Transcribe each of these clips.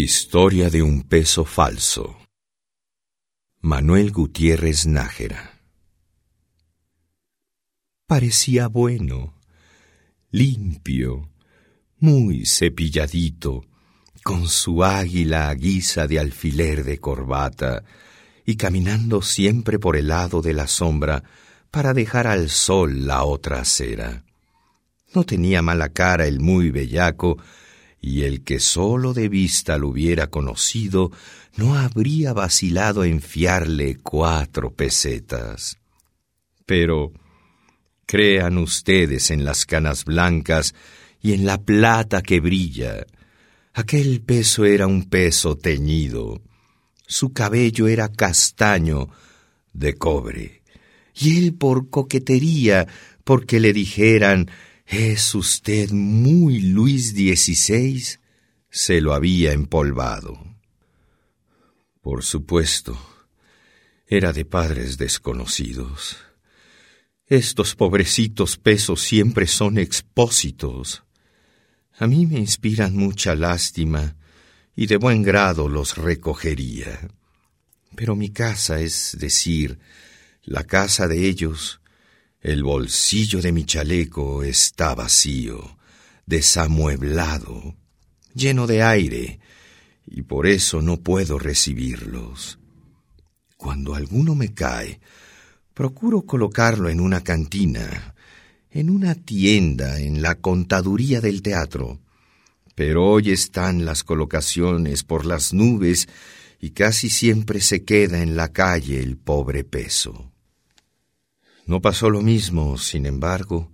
Historia de un peso falso. Manuel Gutiérrez Nájera. Parecía bueno, limpio, muy cepilladito, con su águila a guisa de alfiler de corbata, y caminando siempre por el lado de la sombra para dejar al sol la otra acera. No tenía mala cara el muy bellaco, y el que sólo de vista lo hubiera conocido no habría vacilado en fiarle cuatro pesetas. Pero crean ustedes en las canas blancas y en la plata que brilla. Aquel peso era un peso teñido, su cabello era castaño de cobre, y él por coquetería, porque le dijeran ¿Es usted muy Luis XVI? Se lo había empolvado. Por supuesto, era de padres desconocidos. Estos pobrecitos pesos siempre son expósitos. A mí me inspiran mucha lástima y de buen grado los recogería. Pero mi casa, es decir, la casa de ellos, el bolsillo de mi chaleco está vacío, desamueblado, lleno de aire, y por eso no puedo recibirlos. Cuando alguno me cae, procuro colocarlo en una cantina, en una tienda, en la contaduría del teatro. Pero hoy están las colocaciones por las nubes y casi siempre se queda en la calle el pobre peso. No pasó lo mismo, sin embargo,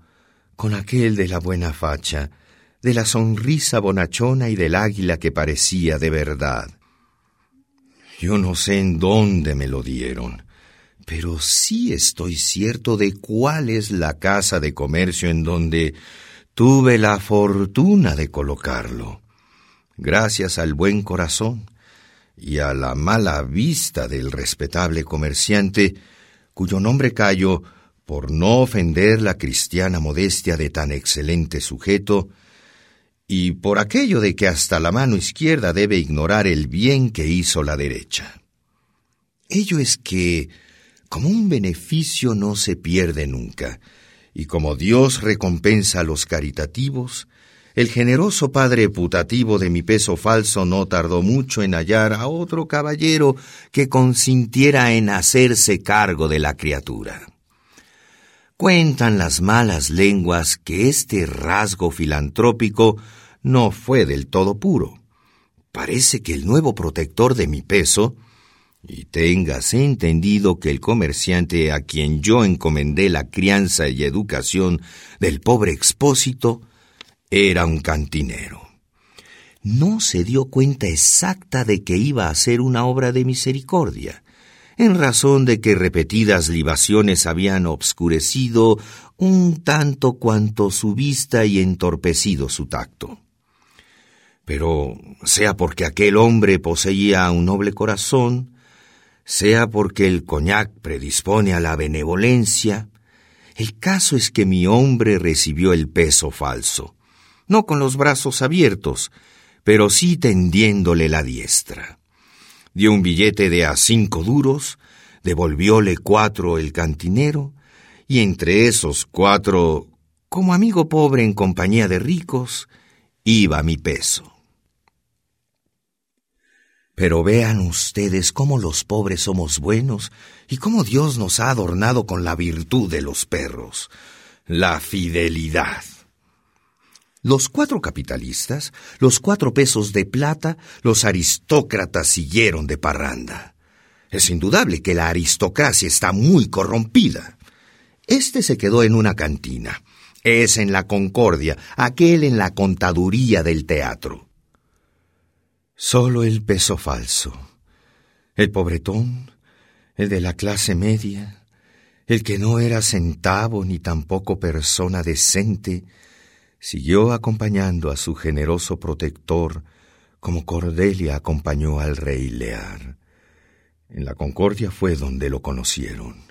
con aquel de la buena facha, de la sonrisa bonachona y del águila que parecía de verdad. Yo no sé en dónde me lo dieron, pero sí estoy cierto de cuál es la casa de comercio en donde tuve la fortuna de colocarlo. Gracias al buen corazón y a la mala vista del respetable comerciante, cuyo nombre callo por no ofender la cristiana modestia de tan excelente sujeto, y por aquello de que hasta la mano izquierda debe ignorar el bien que hizo la derecha. Ello es que, como un beneficio no se pierde nunca, y como Dios recompensa a los caritativos, el generoso padre putativo de mi peso falso no tardó mucho en hallar a otro caballero que consintiera en hacerse cargo de la criatura. Cuentan las malas lenguas que este rasgo filantrópico no fue del todo puro. Parece que el nuevo protector de mi peso, y téngase entendido que el comerciante a quien yo encomendé la crianza y educación del pobre expósito, era un cantinero. No se dio cuenta exacta de que iba a ser una obra de misericordia en razón de que repetidas libaciones habían obscurecido un tanto cuanto su vista y entorpecido su tacto. Pero sea porque aquel hombre poseía un noble corazón, sea porque el coñac predispone a la benevolencia, el caso es que mi hombre recibió el peso falso, no con los brazos abiertos, pero sí tendiéndole la diestra dio un billete de a cinco duros, devolvióle cuatro el cantinero, y entre esos cuatro, como amigo pobre en compañía de ricos, iba mi peso. Pero vean ustedes cómo los pobres somos buenos y cómo Dios nos ha adornado con la virtud de los perros, la fidelidad. Los cuatro capitalistas, los cuatro pesos de plata, los aristócratas siguieron de parranda. Es indudable que la aristocracia está muy corrompida. Este se quedó en una cantina, es en la Concordia, aquel en la contaduría del teatro. Solo el peso falso, el pobretón, el de la clase media, el que no era centavo ni tampoco persona decente, siguió acompañando a su generoso protector como Cordelia acompañó al rey Lear. En la Concordia fue donde lo conocieron.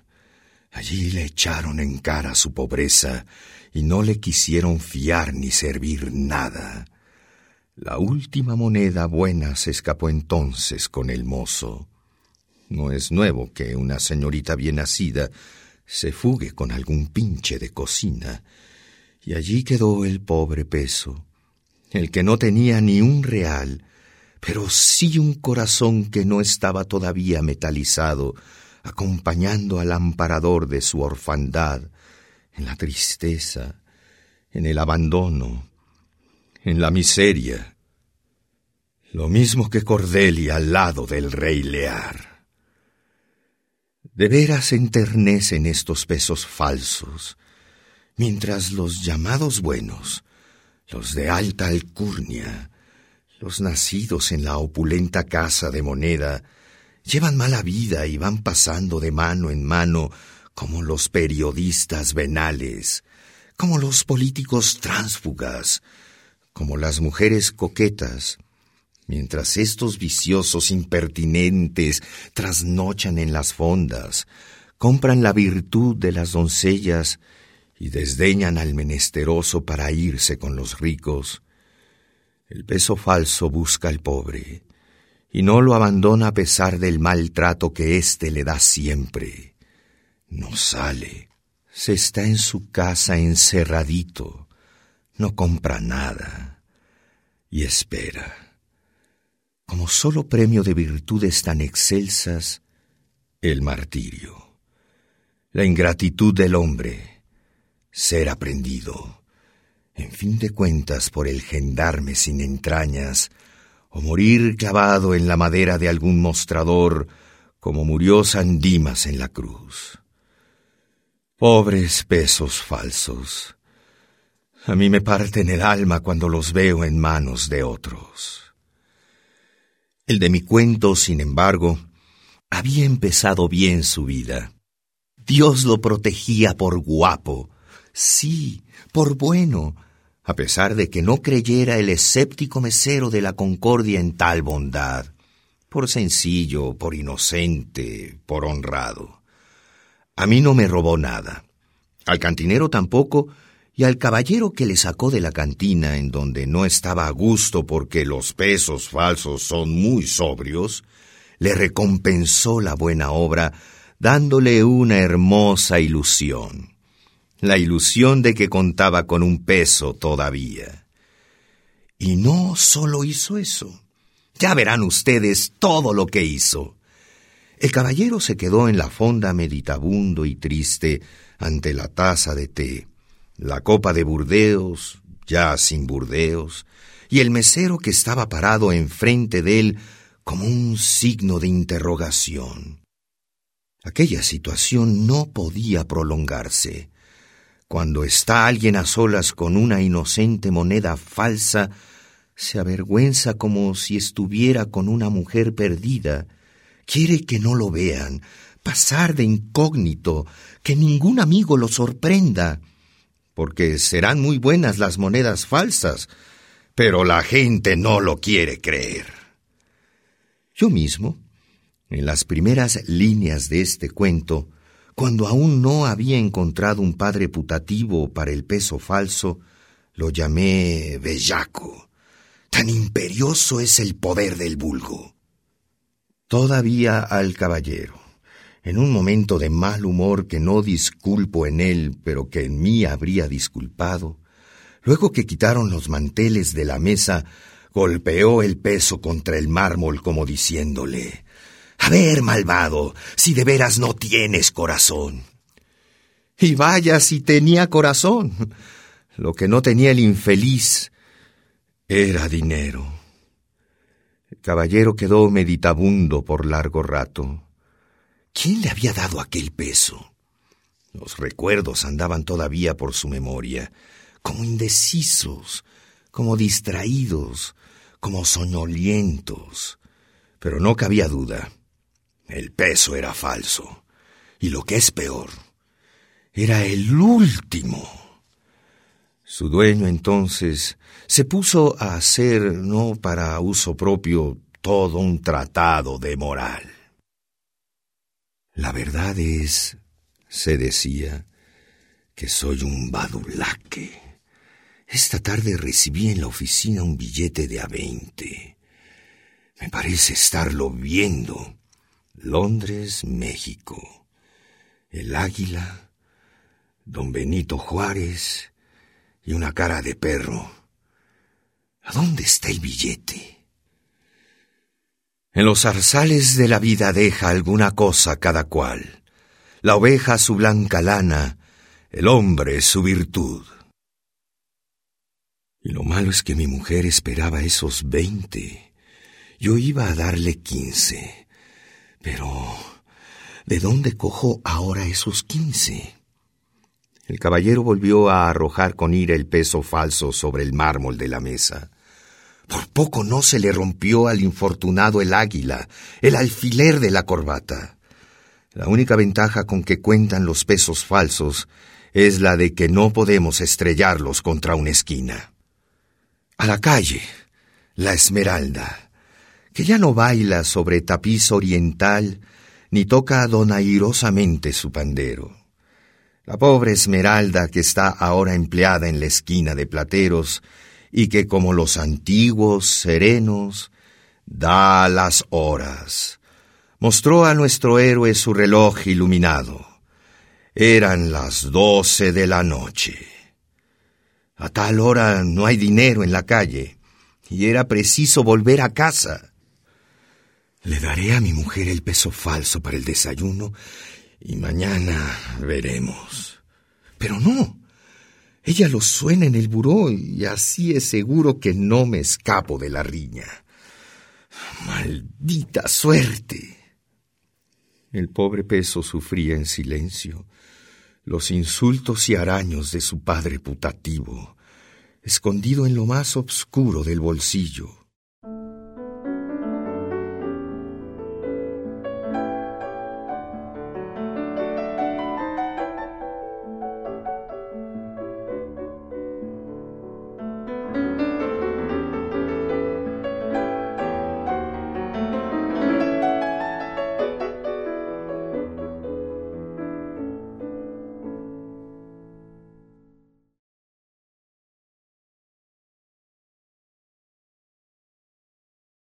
Allí le echaron en cara su pobreza y no le quisieron fiar ni servir nada. La última moneda buena se escapó entonces con el mozo. No es nuevo que una señorita bien nacida se fugue con algún pinche de cocina, y allí quedó el pobre peso, el que no tenía ni un real, pero sí un corazón que no estaba todavía metalizado, acompañando al amparador de su orfandad, en la tristeza, en el abandono, en la miseria, lo mismo que Cordelia al lado del rey Lear. De veras enternecen estos pesos falsos, mientras los llamados buenos, los de alta alcurnia, los nacidos en la opulenta casa de moneda, llevan mala vida y van pasando de mano en mano como los periodistas venales, como los políticos tránsfugas, como las mujeres coquetas, mientras estos viciosos impertinentes trasnochan en las fondas, compran la virtud de las doncellas y desdeñan al menesteroso para irse con los ricos, el peso falso busca al pobre y no lo abandona a pesar del maltrato que éste le da siempre. No sale, se está en su casa encerradito, no compra nada y espera. Como solo premio de virtudes tan excelsas, el martirio, la ingratitud del hombre, ser aprendido, en fin de cuentas por el gendarme sin entrañas, o morir clavado en la madera de algún mostrador, como murió San Dimas en la cruz. Pobres pesos falsos. A mí me parten el alma cuando los veo en manos de otros. El de mi cuento, sin embargo, había empezado bien su vida. Dios lo protegía por guapo, sí, por bueno, a pesar de que no creyera el escéptico mesero de la Concordia en tal bondad, por sencillo, por inocente, por honrado. A mí no me robó nada, al cantinero tampoco, y al caballero que le sacó de la cantina en donde no estaba a gusto porque los pesos falsos son muy sobrios, le recompensó la buena obra dándole una hermosa ilusión, la ilusión de que contaba con un peso todavía. Y no solo hizo eso, ya verán ustedes todo lo que hizo. El caballero se quedó en la fonda meditabundo y triste ante la taza de té la copa de Burdeos, ya sin Burdeos, y el mesero que estaba parado enfrente de él como un signo de interrogación. Aquella situación no podía prolongarse. Cuando está alguien a solas con una inocente moneda falsa, se avergüenza como si estuviera con una mujer perdida. Quiere que no lo vean, pasar de incógnito, que ningún amigo lo sorprenda porque serán muy buenas las monedas falsas, pero la gente no lo quiere creer. Yo mismo, en las primeras líneas de este cuento, cuando aún no había encontrado un padre putativo para el peso falso, lo llamé bellaco. Tan imperioso es el poder del vulgo. Todavía al caballero en un momento de mal humor que no disculpo en él, pero que en mí habría disculpado, luego que quitaron los manteles de la mesa, golpeó el peso contra el mármol como diciéndole A ver, malvado, si de veras no tienes corazón. Y vaya si tenía corazón. Lo que no tenía el infeliz era dinero. El caballero quedó meditabundo por largo rato. ¿Quién le había dado aquel peso? Los recuerdos andaban todavía por su memoria, como indecisos, como distraídos, como soñolientos. Pero no cabía duda. El peso era falso. Y lo que es peor, era el último. Su dueño entonces se puso a hacer, no para uso propio, todo un tratado de moral. La verdad es, se decía, que soy un badulaque. Esta tarde recibí en la oficina un billete de a veinte. Me parece estarlo viendo. Londres, México. El águila, don Benito Juárez y una cara de perro. ¿A dónde está el billete? En los zarzales de la vida deja alguna cosa cada cual. La oveja su blanca lana, el hombre su virtud. Y lo malo es que mi mujer esperaba esos veinte. Yo iba a darle quince. Pero, ¿de dónde cojo ahora esos quince? El caballero volvió a arrojar con ira el peso falso sobre el mármol de la mesa. Por poco no se le rompió al infortunado el águila, el alfiler de la corbata. La única ventaja con que cuentan los pesos falsos es la de que no podemos estrellarlos contra una esquina. A la calle, la esmeralda, que ya no baila sobre tapiz oriental ni toca donairosamente su pandero. La pobre esmeralda que está ahora empleada en la esquina de plateros y que como los antiguos serenos da las horas. Mostró a nuestro héroe su reloj iluminado. Eran las doce de la noche. A tal hora no hay dinero en la calle y era preciso volver a casa. Le daré a mi mujer el peso falso para el desayuno y mañana veremos. Pero no. Ella lo suena en el buró y así es seguro que no me escapo de la riña. Maldita suerte. El pobre peso sufría en silencio los insultos y araños de su padre putativo, escondido en lo más obscuro del bolsillo.